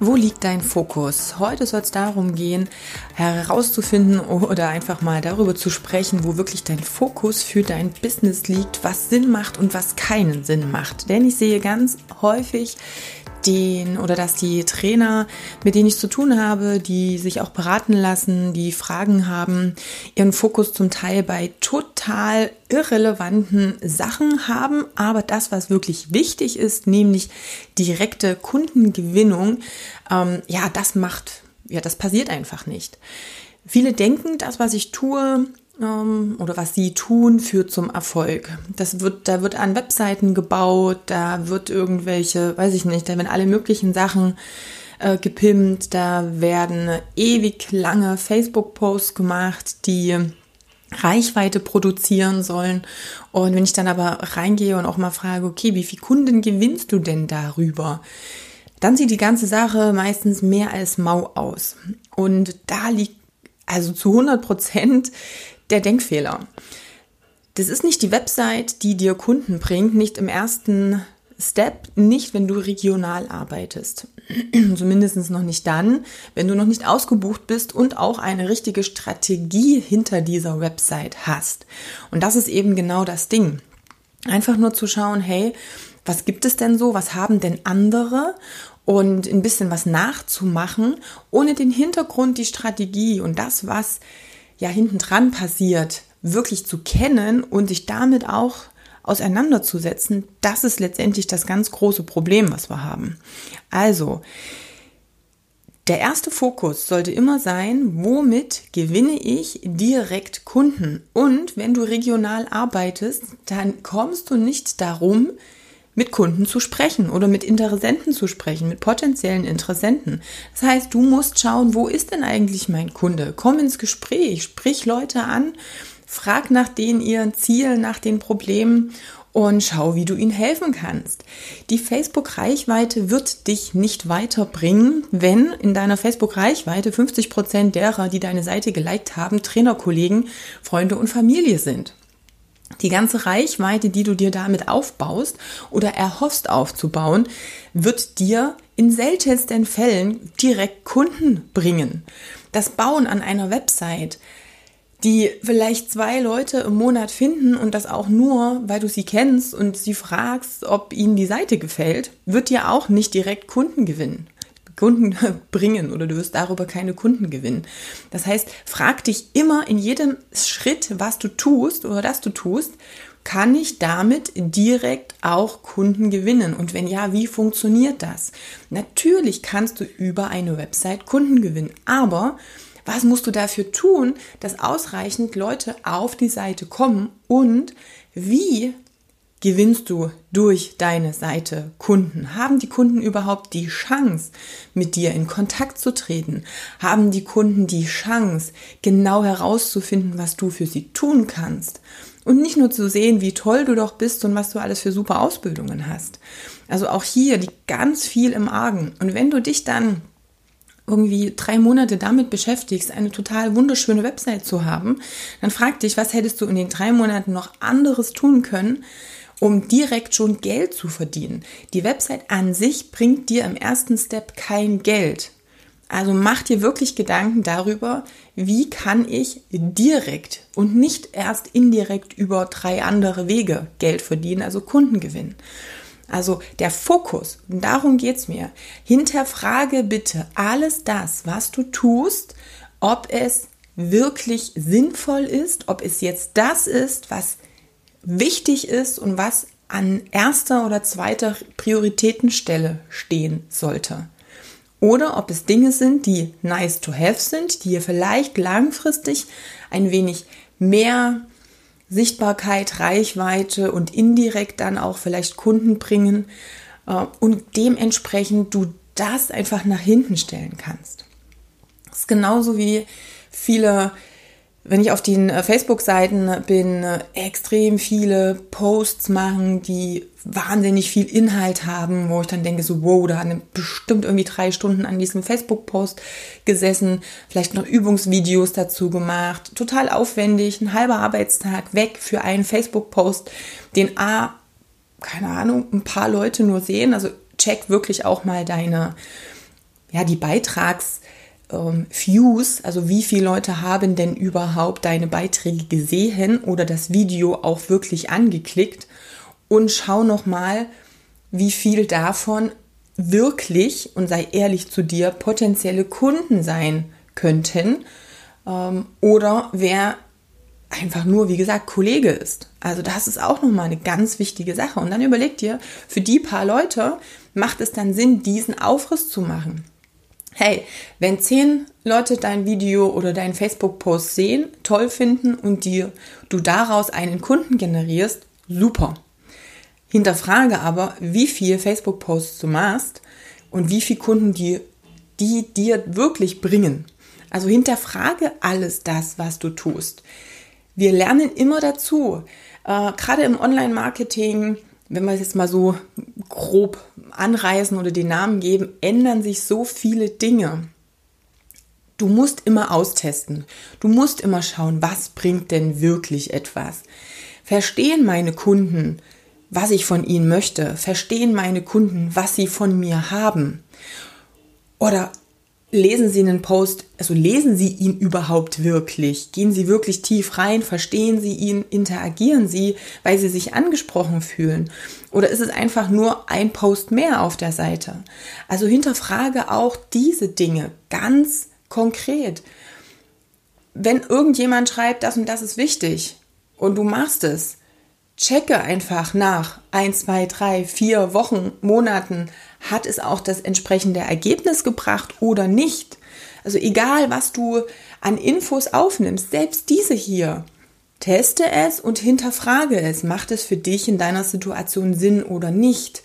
Wo liegt dein Fokus? Heute soll es darum gehen, herauszufinden oder einfach mal darüber zu sprechen, wo wirklich dein Fokus für dein Business liegt, was Sinn macht und was keinen Sinn macht. Denn ich sehe ganz häufig den oder dass die Trainer, mit denen ich zu tun habe, die sich auch beraten lassen, die Fragen haben, ihren Fokus zum Teil bei total irrelevanten Sachen haben, aber das, was wirklich wichtig ist, nämlich direkte Kundengewinnung, ähm, ja, das macht, ja, das passiert einfach nicht. Viele denken, das, was ich tue, oder was sie tun, führt zum Erfolg. Das wird, da wird an Webseiten gebaut, da wird irgendwelche, weiß ich nicht, da werden alle möglichen Sachen äh, gepimpt, da werden ewig lange Facebook-Posts gemacht, die Reichweite produzieren sollen. Und wenn ich dann aber reingehe und auch mal frage, okay, wie viele Kunden gewinnst du denn darüber? Dann sieht die ganze Sache meistens mehr als mau aus. Und da liegt also zu 100 Prozent der Denkfehler. Das ist nicht die Website, die dir Kunden bringt, nicht im ersten Step, nicht wenn du regional arbeitest. Zumindest noch nicht dann, wenn du noch nicht ausgebucht bist und auch eine richtige Strategie hinter dieser Website hast. Und das ist eben genau das Ding. Einfach nur zu schauen, hey, was gibt es denn so? Was haben denn andere? Und ein bisschen was nachzumachen, ohne den Hintergrund, die Strategie und das, was ja hinten dran passiert, wirklich zu kennen und sich damit auch auseinanderzusetzen, das ist letztendlich das ganz große Problem, was wir haben. Also, der erste Fokus sollte immer sein, womit gewinne ich direkt Kunden? Und wenn du regional arbeitest, dann kommst du nicht darum, mit Kunden zu sprechen oder mit Interessenten zu sprechen, mit potenziellen Interessenten. Das heißt, du musst schauen, wo ist denn eigentlich mein Kunde? Komm ins Gespräch, sprich Leute an, frag nach denen ihren Zielen, nach den Problemen und schau, wie du ihnen helfen kannst. Die Facebook-Reichweite wird dich nicht weiterbringen, wenn in deiner Facebook-Reichweite 50 Prozent derer, die deine Seite geliked haben, Trainerkollegen, Freunde und Familie sind. Die ganze Reichweite, die du dir damit aufbaust oder erhoffst aufzubauen, wird dir in seltensten Fällen direkt Kunden bringen. Das Bauen an einer Website, die vielleicht zwei Leute im Monat finden und das auch nur, weil du sie kennst und sie fragst, ob ihnen die Seite gefällt, wird dir auch nicht direkt Kunden gewinnen. Kunden bringen oder du wirst darüber keine Kunden gewinnen. Das heißt, frag dich immer in jedem Schritt, was du tust oder das du tust, kann ich damit direkt auch Kunden gewinnen? Und wenn ja, wie funktioniert das? Natürlich kannst du über eine Website Kunden gewinnen, aber was musst du dafür tun, dass ausreichend Leute auf die Seite kommen und wie gewinnst du durch deine Seite Kunden? Haben die Kunden überhaupt die Chance, mit dir in Kontakt zu treten? Haben die Kunden die Chance, genau herauszufinden, was du für sie tun kannst? Und nicht nur zu sehen, wie toll du doch bist und was du alles für super Ausbildungen hast. Also auch hier liegt ganz viel im Argen. Und wenn du dich dann irgendwie drei Monate damit beschäftigst, eine total wunderschöne Website zu haben, dann frag dich, was hättest du in den drei Monaten noch anderes tun können, um direkt schon Geld zu verdienen. Die Website an sich bringt dir im ersten Step kein Geld. Also mach dir wirklich Gedanken darüber, wie kann ich direkt und nicht erst indirekt über drei andere Wege Geld verdienen, also Kunden gewinnen. Also der Fokus, darum geht es mir. Hinterfrage bitte alles das, was du tust, ob es wirklich sinnvoll ist, ob es jetzt das ist, was wichtig ist und was an erster oder zweiter Prioritätenstelle stehen sollte. Oder ob es Dinge sind, die nice to have sind, die ihr vielleicht langfristig ein wenig mehr Sichtbarkeit, Reichweite und indirekt dann auch vielleicht Kunden bringen äh, und dementsprechend du das einfach nach hinten stellen kannst. Das ist genauso wie viele wenn ich auf den äh, Facebook-Seiten bin, äh, extrem viele Posts machen, die wahnsinnig viel Inhalt haben, wo ich dann denke, so, wow, da haben bestimmt irgendwie drei Stunden an diesem Facebook-Post gesessen, vielleicht noch Übungsvideos dazu gemacht, total aufwendig, ein halber Arbeitstag weg für einen Facebook-Post, den A, keine Ahnung, ein paar Leute nur sehen, also check wirklich auch mal deine, ja, die Beitrags- ähm, Views, also wie viele Leute haben denn überhaupt deine Beiträge gesehen oder das Video auch wirklich angeklickt und schau noch mal, wie viel davon wirklich und sei ehrlich zu dir potenzielle Kunden sein könnten ähm, oder wer einfach nur, wie gesagt, Kollege ist. Also das ist auch nochmal eine ganz wichtige Sache. Und dann überleg dir, für die paar Leute macht es dann Sinn, diesen Aufriss zu machen hey, wenn zehn Leute dein Video oder deinen Facebook-Post sehen, toll finden und dir, du daraus einen Kunden generierst, super. Hinterfrage aber, wie viele Facebook-Posts du machst und wie viele Kunden die, die dir wirklich bringen. Also hinterfrage alles das, was du tust. Wir lernen immer dazu. Äh, Gerade im Online-Marketing, wenn wir es jetzt mal so grob anreißen oder den Namen geben, ändern sich so viele Dinge. Du musst immer austesten. Du musst immer schauen, was bringt denn wirklich etwas. Verstehen meine Kunden, was ich von ihnen möchte? Verstehen meine Kunden, was sie von mir haben? Oder lesen Sie einen Post, also lesen Sie ihn überhaupt wirklich? Gehen Sie wirklich tief rein? Verstehen Sie ihn? Interagieren Sie, weil Sie sich angesprochen fühlen? Oder ist es einfach nur ein Post mehr auf der Seite? Also hinterfrage auch diese Dinge ganz konkret. Wenn irgendjemand schreibt, das und das ist wichtig und du machst es, checke einfach nach ein, zwei, drei, vier Wochen, Monaten, hat es auch das entsprechende Ergebnis gebracht oder nicht? Also egal, was du an Infos aufnimmst, selbst diese hier, teste es und hinterfrage es. Macht es für dich in deiner Situation Sinn oder nicht?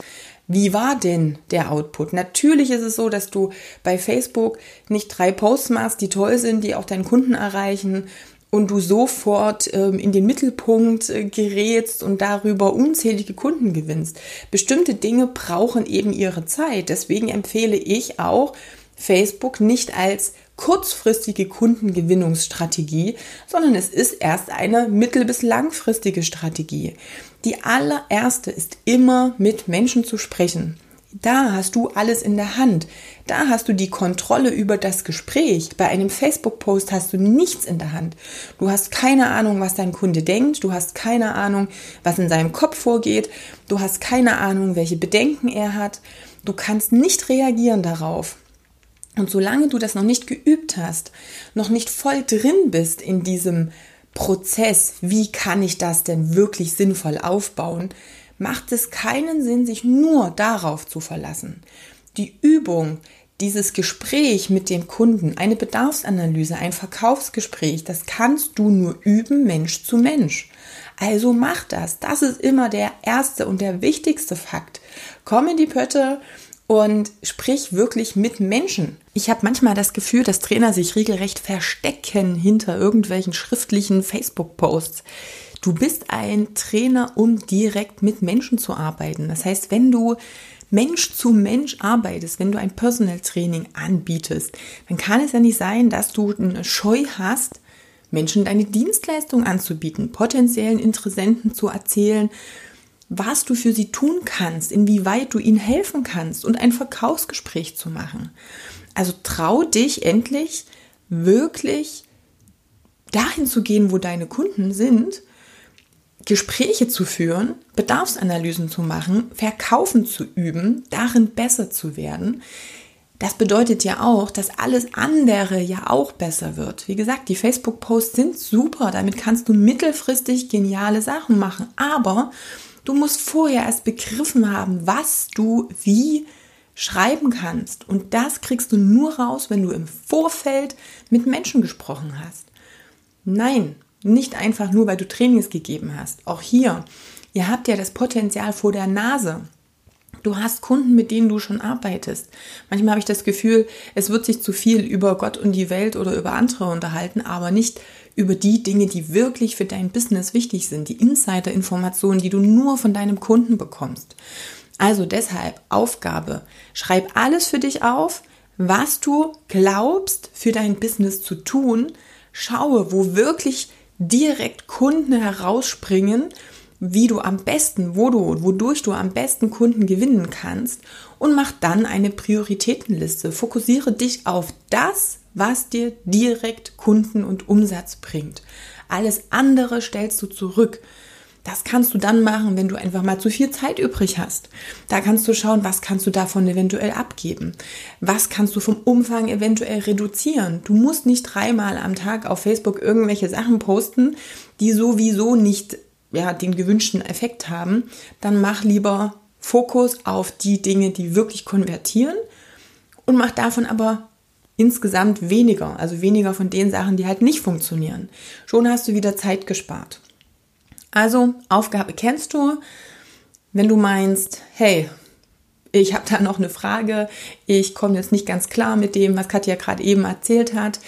Wie war denn der Output? Natürlich ist es so, dass du bei Facebook nicht drei Posts machst, die toll sind, die auch deinen Kunden erreichen und du sofort ähm, in den Mittelpunkt äh, gerätst und darüber unzählige Kunden gewinnst. Bestimmte Dinge brauchen eben ihre Zeit. Deswegen empfehle ich auch Facebook nicht als kurzfristige Kundengewinnungsstrategie, sondern es ist erst eine mittel- bis langfristige Strategie. Die allererste ist immer mit Menschen zu sprechen. Da hast du alles in der Hand. Da hast du die Kontrolle über das Gespräch. Bei einem Facebook-Post hast du nichts in der Hand. Du hast keine Ahnung, was dein Kunde denkt. Du hast keine Ahnung, was in seinem Kopf vorgeht. Du hast keine Ahnung, welche Bedenken er hat. Du kannst nicht reagieren darauf. Und solange du das noch nicht geübt hast, noch nicht voll drin bist in diesem Prozess, wie kann ich das denn wirklich sinnvoll aufbauen, macht es keinen Sinn, sich nur darauf zu verlassen. Die Übung, dieses Gespräch mit dem Kunden, eine Bedarfsanalyse, ein Verkaufsgespräch, das kannst du nur üben, Mensch zu Mensch. Also mach das. Das ist immer der erste und der wichtigste Fakt. Komm in die Pötte und sprich wirklich mit Menschen. Ich habe manchmal das Gefühl, dass Trainer sich regelrecht verstecken hinter irgendwelchen schriftlichen Facebook-Posts. Du bist ein Trainer, um direkt mit Menschen zu arbeiten. Das heißt, wenn du Mensch zu Mensch arbeitest, wenn du ein Personal Training anbietest, dann kann es ja nicht sein, dass du eine Scheu hast, Menschen deine Dienstleistung anzubieten, potenziellen Interessenten zu erzählen, was du für sie tun kannst, inwieweit du ihnen helfen kannst und ein Verkaufsgespräch zu machen. Also trau dich endlich wirklich dahin zu gehen, wo deine Kunden sind Gespräche zu führen, Bedarfsanalysen zu machen, Verkaufen zu üben, darin besser zu werden. Das bedeutet ja auch, dass alles andere ja auch besser wird. Wie gesagt, die Facebook-Posts sind super, damit kannst du mittelfristig geniale Sachen machen, aber du musst vorher erst begriffen haben, was du wie schreiben kannst. Und das kriegst du nur raus, wenn du im Vorfeld mit Menschen gesprochen hast. Nein, nicht einfach nur, weil du Trainings gegeben hast. Auch hier, ihr habt ja das Potenzial vor der Nase. Du hast Kunden, mit denen du schon arbeitest. Manchmal habe ich das Gefühl, es wird sich zu viel über Gott und die Welt oder über andere unterhalten, aber nicht über die Dinge, die wirklich für dein Business wichtig sind, die Insider-Informationen, die du nur von deinem Kunden bekommst. Also deshalb Aufgabe, schreib alles für dich auf, was du glaubst für dein Business zu tun, schaue, wo wirklich direkt Kunden herausspringen wie du am besten, wo du, wodurch du am besten Kunden gewinnen kannst und mach dann eine Prioritätenliste. Fokussiere dich auf das, was dir direkt Kunden und Umsatz bringt. Alles andere stellst du zurück. Das kannst du dann machen, wenn du einfach mal zu viel Zeit übrig hast. Da kannst du schauen, was kannst du davon eventuell abgeben? Was kannst du vom Umfang eventuell reduzieren? Du musst nicht dreimal am Tag auf Facebook irgendwelche Sachen posten, die sowieso nicht ja, den gewünschten Effekt haben, dann mach lieber Fokus auf die Dinge, die wirklich konvertieren und mach davon aber insgesamt weniger, also weniger von den Sachen, die halt nicht funktionieren. Schon hast du wieder Zeit gespart. Also Aufgabe kennst du. Wenn du meinst, hey, ich habe da noch eine Frage, ich komme jetzt nicht ganz klar mit dem, was Katja gerade eben erzählt hat,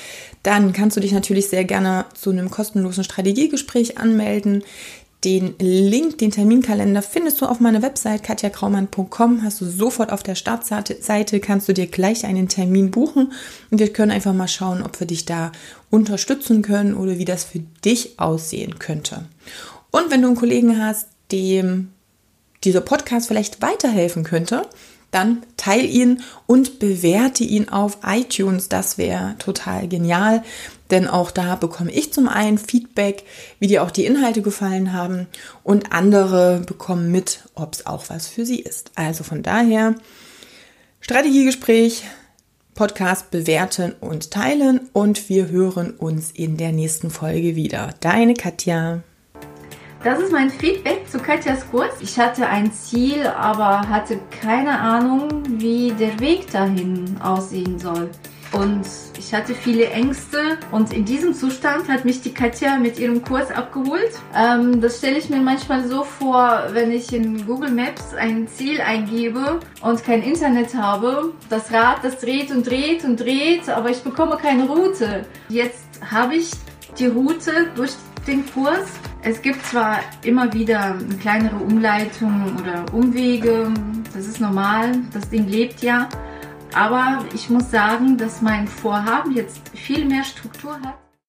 dann kannst du dich natürlich sehr gerne zu einem kostenlosen Strategiegespräch anmelden. Den Link, den Terminkalender findest du auf meiner Website katjakraumann.com. Hast du sofort auf der Startseite, kannst du dir gleich einen Termin buchen und wir können einfach mal schauen, ob wir dich da unterstützen können oder wie das für dich aussehen könnte. Und wenn du einen Kollegen hast, dem dieser Podcast vielleicht weiterhelfen könnte, dann teil ihn und bewerte ihn auf iTunes. Das wäre total genial, denn auch da bekomme ich zum einen Feedback, wie dir auch die Inhalte gefallen haben und andere bekommen mit, ob es auch was für sie ist. Also von daher Strategiegespräch, Podcast bewerten und teilen und wir hören uns in der nächsten Folge wieder. Deine Katja. Das ist mein Feedback zu Katjas Kurs. Ich hatte ein Ziel, aber hatte keine Ahnung, wie der Weg dahin aussehen soll. Und ich hatte viele Ängste und in diesem Zustand hat mich die Katja mit ihrem Kurs abgeholt. Ähm, das stelle ich mir manchmal so vor, wenn ich in Google Maps ein Ziel eingebe und kein Internet habe. Das Rad, das dreht und dreht und dreht, aber ich bekomme keine Route. Jetzt habe ich die Route durch den Kurs es gibt zwar immer wieder kleinere Umleitungen oder Umwege, das ist normal, das Ding lebt ja, aber ich muss sagen, dass mein Vorhaben jetzt viel mehr Struktur hat.